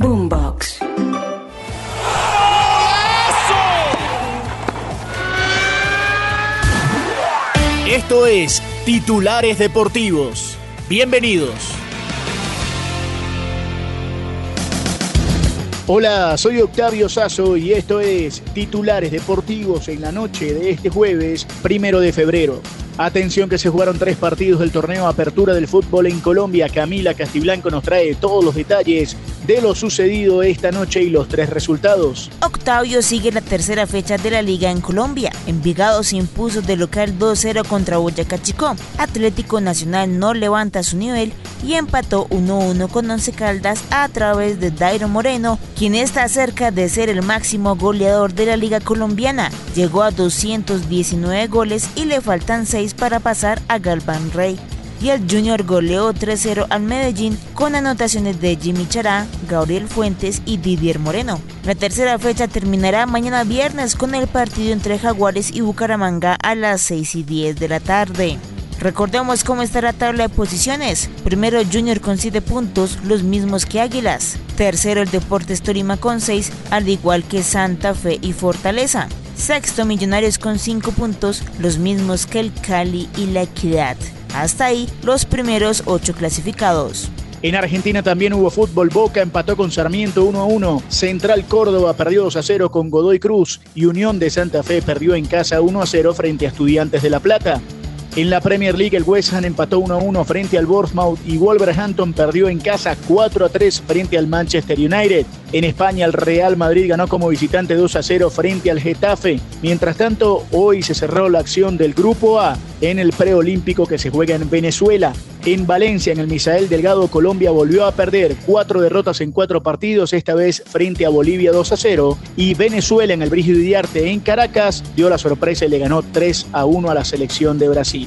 Boombox. Esto es Titulares Deportivos. Bienvenidos. Hola, soy Octavio Sazo y esto es Titulares Deportivos en la noche de este jueves, primero de febrero. Atención que se jugaron tres partidos del torneo Apertura del Fútbol en Colombia. Camila Castiblanco nos trae todos los detalles de lo sucedido esta noche y los tres resultados. Octavio sigue la tercera fecha de la liga en Colombia. Envigado se impuso de local 2-0 contra Boyacá Chico. Atlético Nacional no levanta su nivel y empató 1-1 con Once Caldas a través de Dairo Moreno, quien está cerca de ser el máximo goleador de la liga colombiana. Llegó a 219 goles y le faltan 6 para pasar a Galván Rey. Y el Junior goleó 3-0 al Medellín con anotaciones de Jimmy Chará, Gabriel Fuentes y Didier Moreno. La tercera fecha terminará mañana viernes con el partido entre Jaguares y Bucaramanga a las 6 y 10 de la tarde. Recordemos cómo está la tabla de posiciones. Primero Junior con 7 puntos, los mismos que Águilas. Tercero el Deportes Torima con 6, al igual que Santa Fe y Fortaleza. Sexto Millonarios con 5 puntos, los mismos que el Cali y la Equidad. Hasta ahí los primeros 8 clasificados. En Argentina también hubo fútbol. Boca empató con Sarmiento 1 a 1. Central Córdoba perdió 2 a 0 con Godoy Cruz. Y Unión de Santa Fe perdió en casa 1 a 0 frente a Estudiantes de La Plata. En la Premier League, el West Ham empató 1 a 1 frente al Bournemouth y Wolverhampton perdió en casa 4 a 3 frente al Manchester United. En España, el Real Madrid ganó como visitante 2 a 0 frente al Getafe. Mientras tanto, hoy se cerró la acción del Grupo A en el preolímpico que se juega en Venezuela. En Valencia, en el Misael Delgado, Colombia volvió a perder cuatro derrotas en cuatro partidos, esta vez frente a Bolivia 2 a 0. Y Venezuela, en el Brígido Diarte, en Caracas, dio la sorpresa y le ganó 3 a 1 a la selección de Brasil.